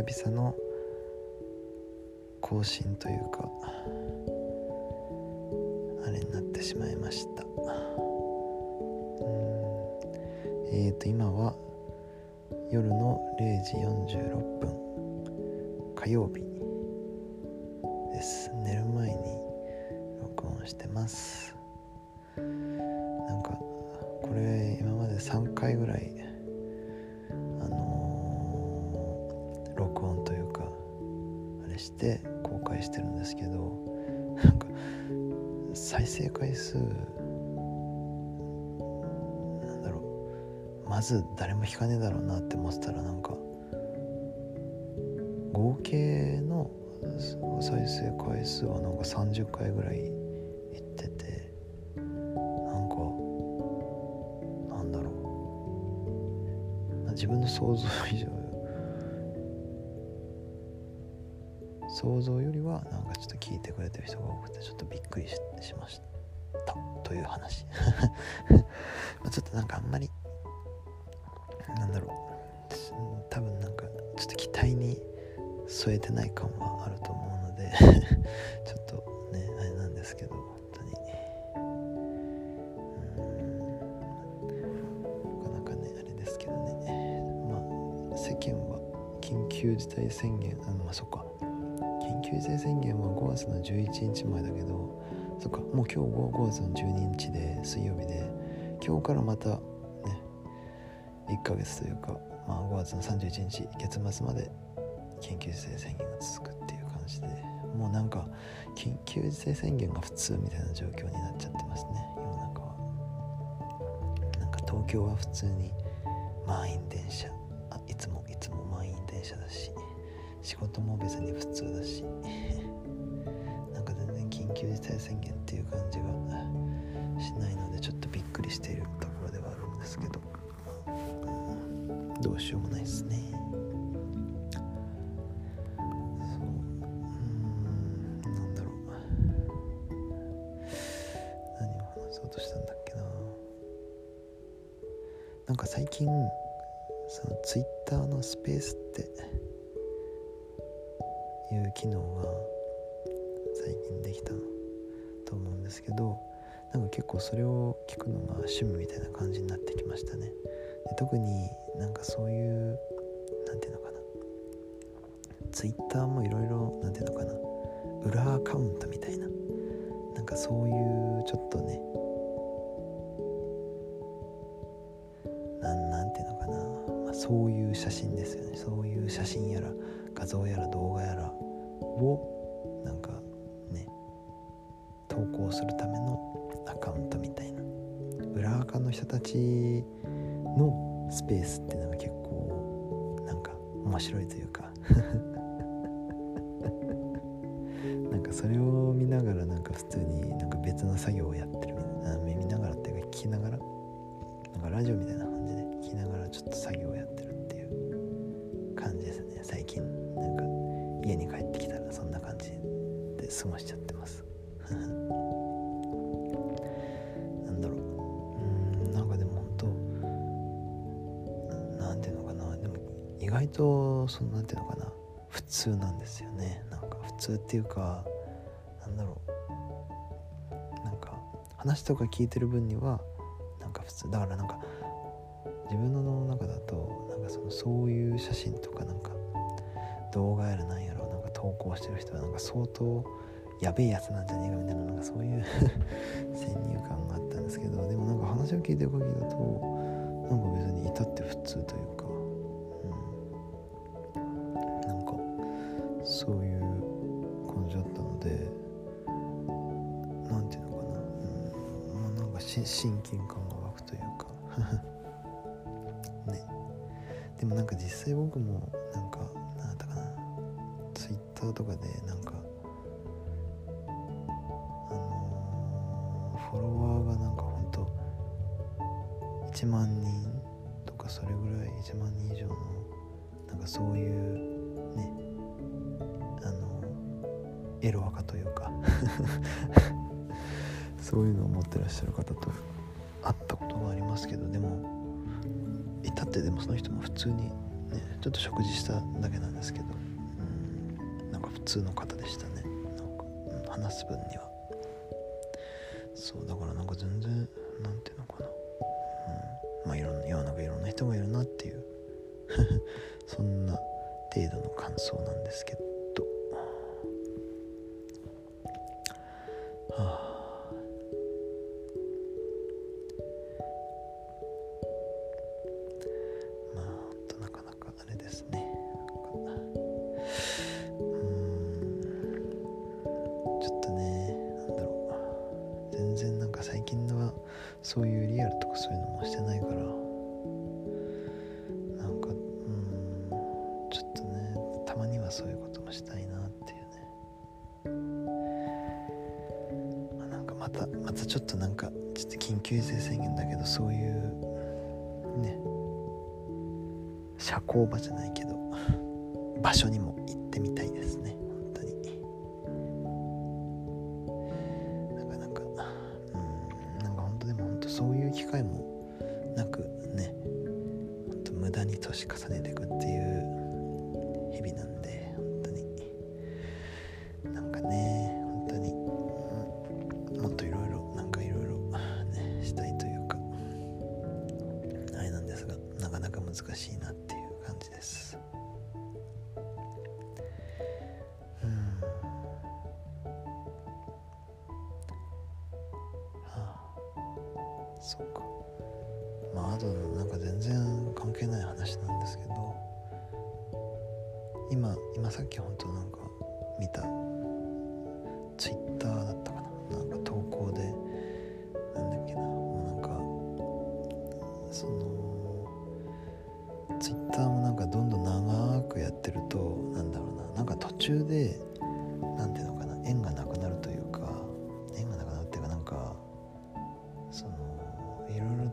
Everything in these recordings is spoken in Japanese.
久々の更新というかあれになってしまいました。うん。えーと今は夜の0時46分。火曜日です。寝る前に録音してます。なんかこれ今まで3回ぐらい録音というかあれして公開してるんですけどなんか再生回数なんだろうまず誰も聞かねえだろうなって思ってたらなんか合計の再生回数はなんか30回ぐらいいっててなんかなんだろう。自分の想像以上想像よりはなんかちょっと聞いてくれてる人が多くてちょっとびっくりししました。という話。ちょっとなんかあんまりなんだろう。多分なんかちょっと期待に添えてない感はあると思うので ちょっとねあれなんですけど本当に。うん。なかなかねあれですけどね。まあ世間は緊急事態宣言あのまあそっか。緊急事態宣言は5月の11日前だけどそっかもう今日5月の12日で水曜日で今日からまたね1ヶ月というか、まあ、5月の31日月末まで緊急事態宣言が続くっていう感じでもうなんか緊急事態宣言が普通みたいな状況になっちゃってますね。世の中は。なんか東京は普通に満員電車あいつもいつも満員電車だし仕事も別に普通だしなんか全然緊急事態宣言っていう感じがしないのでちょっとびっくりしているところではあるんですけど、どうしようもないですね。そううんなんだろう。何を話そうとしたんだっけな。なんか最近そのツイッターのスペースっていう機能が最近できたと思うんですけどなんか結構それを聞くのが趣味みたいな感じになってきましたね。で特になんかそういうなんていうのかな。ツイッターもいろいろなんていうのかな。裏アカウントみたいな。なんかそういうちょっとね。なんなんていうのかな、まあ、そういう写真ですよね。そういう写真やら画像やら動画やらをなんかね投稿するためのアカウントみたいな。裏垢の人たちのスペースっていうのが結構なんか面白いというか。なんかそれを見ながらなんか普通になんか別の作業をやってるみたいな。あ見ながらっていうか聞きながら。なんかラジオみたいな感じで聞きながらちょっと作業をやってるっていう感じですね最近。家に帰ってきたらそんな感じで過ごしちゃってます。なんだろう。うんなんかでも本当なんていうのかな。でも意外とそのなんていうのかな。普通なんですよね。なんか普通っていうかなんだろう。なんか話とか聞いてる分にはなんか普通。だからなんか自分の中だとなんかそのそういう写真とかなんか動画やらなんや投稿してる人はなんか相当やべえやつなんじゃねえかみたいななんかそういう 先入観があったんですけどでもなんか話を聞いてる限りだとなんか別に至って普通というか、うん、なんかそういう感じだったのでなんていうのかな、うん、まあなんか親近感が湧くというか。ね。でもなんか実際僕もなんかターとかでなんかあのーフォロワーがなんかほんと1万人とかそれぐらい1万人以上のなんかそういうねあのエロアカというか そういうのを持ってらっしゃる方と会ったことがありますけどでもいたってでもその人も普通にねちょっと食事しただけなんですけど。通の方でしたね。なんか、うん、話す分には。そうだからなんか全然なんていうのかな、うん、まあいろんな世の中いろんな人がいるなっていう。そんな程度の感想なんですけど。そういうリアルとかそういうのもしてないから。なんかうんちょっとねたまにはそういうこともしたいなっていうね、まあ、なんかまたまたちょっとなんかちょっと緊急事態宣言だけどそういうね。社交場じゃないけど場所にも行ってみたいですね。そういう機会もなくね無駄に年重ねていくっていう日々なんで本当になんかね本当に、もっといろいろなんかいろいろねしたいというかあれなんですがなかなか難しいなっていう感じです。そうか。まああとなんか全然関係ない話なんですけど今今さっき本当なんか見たツイッターだったかな。なんか投稿でなんだっけな。もうなんかそのツイッターもなんかどんどん長くやってるとなんだろうな。なんか途中で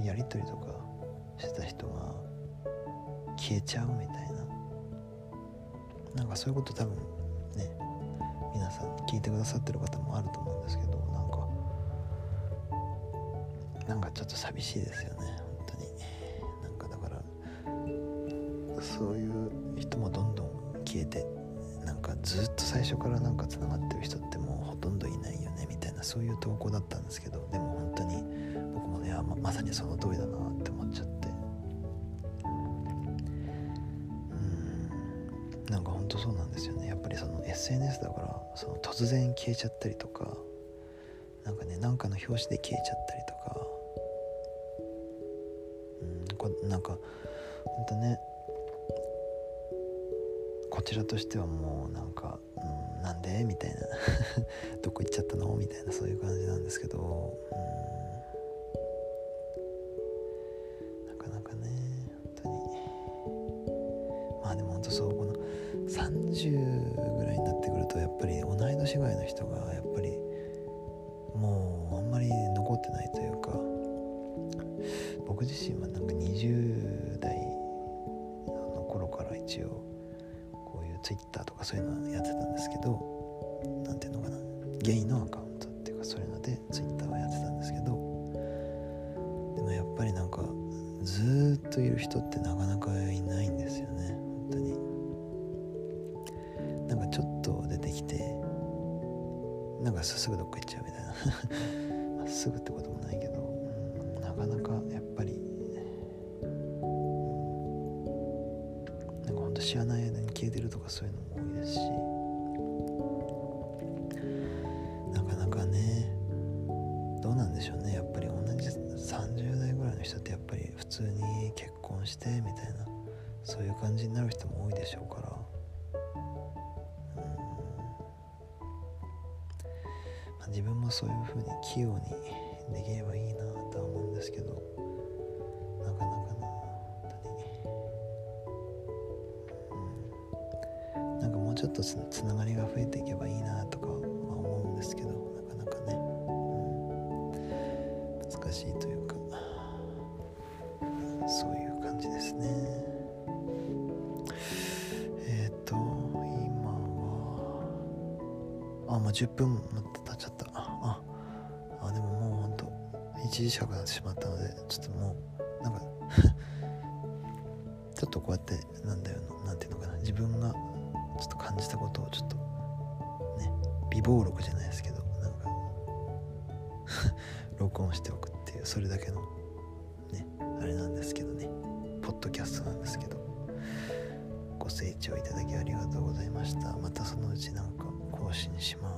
とやり取りとかしてた人が消えちゃうみたいななんかそういうこと多分ね皆さん聞いてくださってる方もあると思うんですけどなんかなんかちょっと寂しいですよね本当になんかだからそういう人もどんどん消えてなんかずっと最初からなんかつながってる人ってもうほとんどいないよねみたいなそういう投稿だったんですけどでも本当ままさにその通りだなって思っちゃって。うん。なんかほんとそうなんですよね。やっぱりその SNS だからその突然消えちゃったりとかなんかねなんかの表紙で消えちゃったりとか。うんこなんかほんとね。こちらとしてはもうなんか、うん、なんで？みたいな。どこ行っちゃったの？みたいなそういう感じなんですけど、うん。30ぐらいになってくるとやっぱり同い年ぐらいの人がやっぱりもうあんまり残ってないというか僕自身はなんか20代の頃から一応こういう Twitter とかそういうのやってたんですけど何ていうのかなゲイのアカウントっていうかそういうので Twitter はやってたんですけどでもやっぱりなんかずっといる人ってなかなかいないんですよね本当に。ちょっと出てきてなんかすぐどっか行っちゃうみたいな。すぐってこともないけど、うん、なかなかやっぱり、うん、なんかほんと知らない間に消えてるとかそういうのも多いですしなかなかねどうなんでしょうね。やっぱり同じ30代ぐらいの人ってやっぱり普通に結婚してみたいなそういう感じになる人も多いでしょうかもそういう風に器用にできればいいなとは思うんですけどなかなかな本当に。うん。なんかもうちょっとつながりが増えていけばいいなとかは思うんですけどなかなかね、うん、難しいというかそういう感じですね。えっ、ー、と今はあもう10分経っちゃった。1時近くなってしまったのでちょっともうなんか ちょっとこうやってなんだよなんていうのかな自分がちょっと感じたことをちょっとね微暴録じゃないですけどなんか 録音しておくっていうそれだけのねあれなんですけどね。ポッドキャストなんですけど。ご清聴いただきありがとうございました。またそのうちなんか更新します。